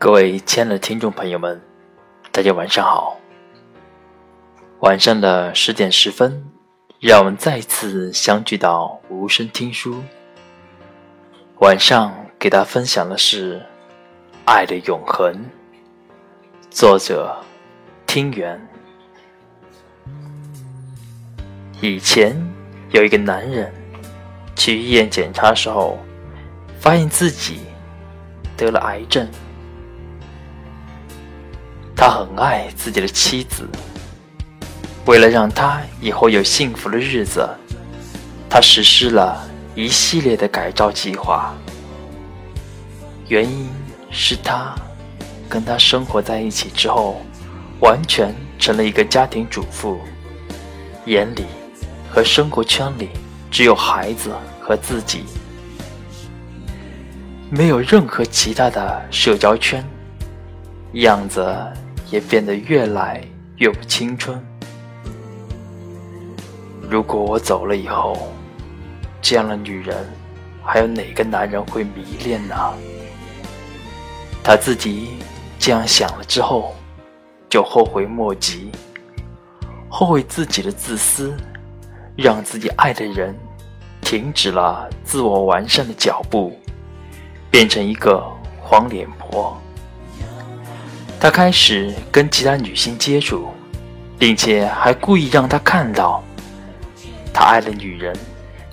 各位亲爱的听众朋友们，大家晚上好。晚上的十点十分，让我们再次相聚到无声听书。晚上给大家分享的是《爱的永恒》，作者听源。以前有一个男人去医院检查时候，发现自己得了癌症。他很爱自己的妻子，为了让她以后有幸福的日子，他实施了一系列的改造计划。原因是他跟他生活在一起之后，完全成了一个家庭主妇，眼里和生活圈里只有孩子和自己，没有任何其他的社交圈，样子。也变得越来越不青春。如果我走了以后，这样的女人，还有哪个男人会迷恋呢？他自己这样想了之后，就后悔莫及，后悔自己的自私，让自己爱的人停止了自我完善的脚步，变成一个黄脸婆。他开始跟其他女性接触，并且还故意让她看到，他爱的女人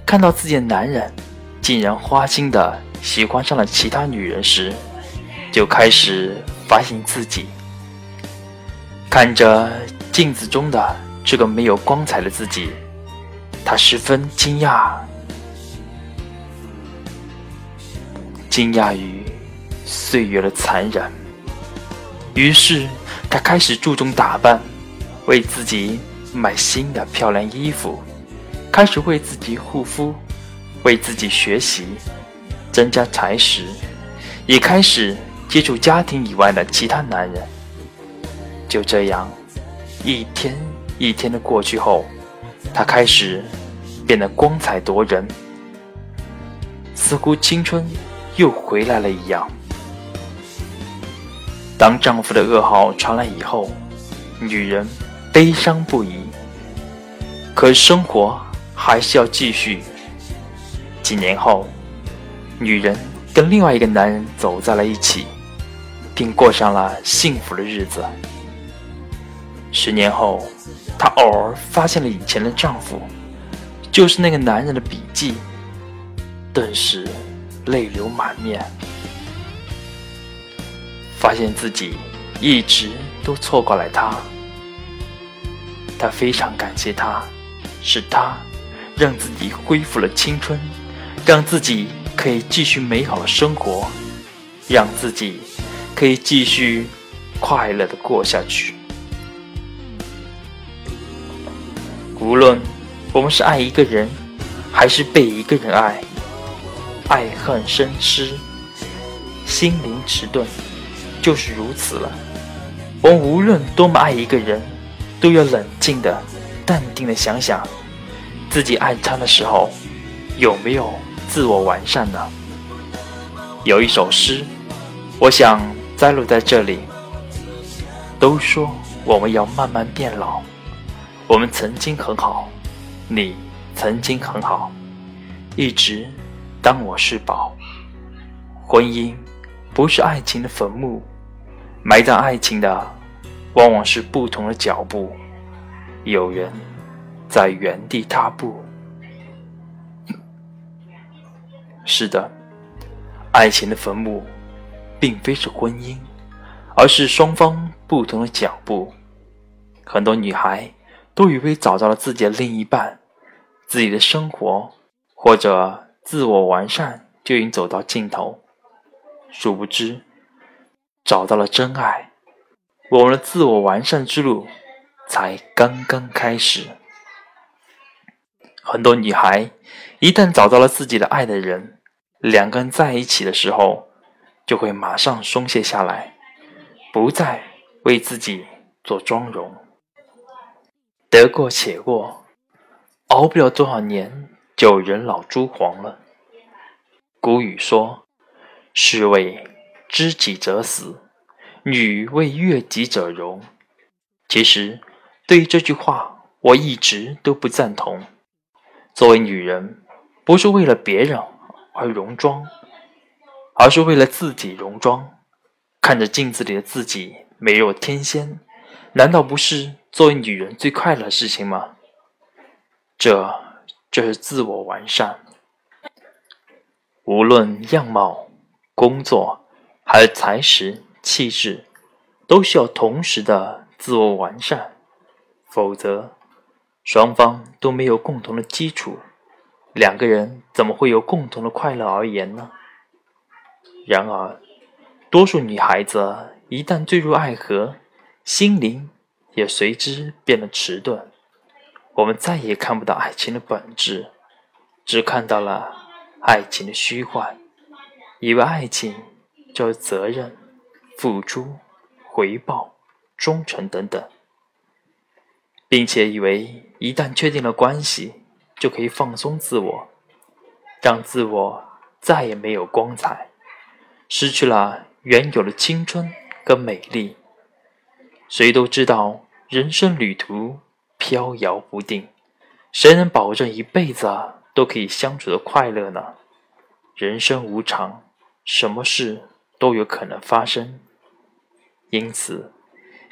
看到自己的男人竟然花心的喜欢上了其他女人时，就开始反省自己。看着镜子中的这个没有光彩的自己，他十分惊讶，惊讶于岁月的残忍。于是，他开始注重打扮，为自己买新的漂亮衣服，开始为自己护肤，为自己学习，增加才识，也开始接触家庭以外的其他男人。就这样，一天一天的过去后，他开始变得光彩夺人，似乎青春又回来了一样。当丈夫的噩耗传来以后，女人悲伤不已。可生活还是要继续。几年后，女人跟另外一个男人走在了一起，并过上了幸福的日子。十年后，她偶尔发现了以前的丈夫，就是那个男人的笔记，顿时泪流满面。发现自己一直都错过了他，他非常感谢他，是他让自己恢复了青春，让自己可以继续美好的生活，让自己可以继续快乐的过下去。无论我们是爱一个人，还是被一个人爱，爱恨生痴，心灵迟钝。就是如此了。我们无论多么爱一个人，都要冷静的、淡定的想想，自己爱他的时候有没有自我完善呢？有一首诗，我想摘录在这里。都说我们要慢慢变老，我们曾经很好，你曾经很好，一直当我是宝。婚姻不是爱情的坟墓。埋葬爱情的，往往是不同的脚步。有人在原地踏步。是的，爱情的坟墓，并非是婚姻，而是双方不同的脚步。很多女孩都以为找到了自己的另一半，自己的生活或者自我完善就已经走到尽头，殊不知。找到了真爱，我们的自我完善之路才刚刚开始。很多女孩一旦找到了自己的爱的人，两个人在一起的时候，就会马上松懈下来，不再为自己做妆容。得过且过，熬不了多少年就人老珠黄了。古语说：“士为。”知己者死，女为悦己者容。其实，对于这句话，我一直都不赞同。作为女人，不是为了别人而容妆，而是为了自己容妆。看着镜子里的自己，美若天仙，难道不是作为女人最快乐的事情吗？这，这是自我完善。无论样貌、工作，还有才识、气质，都需要同时的自我完善，否则，双方都没有共同的基础，两个人怎么会有共同的快乐而言呢？然而，多数女孩子一旦坠入爱河，心灵也随之变得迟钝，我们再也看不到爱情的本质，只看到了。爱情的虚幻，以为爱情就是责任、付出、回报、忠诚等等，并且以为一旦确定了关系，就可以放松自我，让自我再也没有光彩，失去了原有的青春跟美丽。谁都知道，人生旅途飘摇不定，谁能保证一辈子？都可以相处的快乐呢？人生无常，什么事都有可能发生。因此，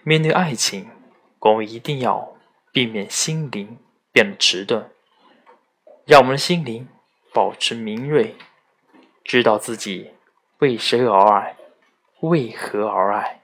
面对爱情，我们一定要避免心灵变得迟钝，让我们的心灵保持敏锐，知道自己为谁而爱，为何而爱。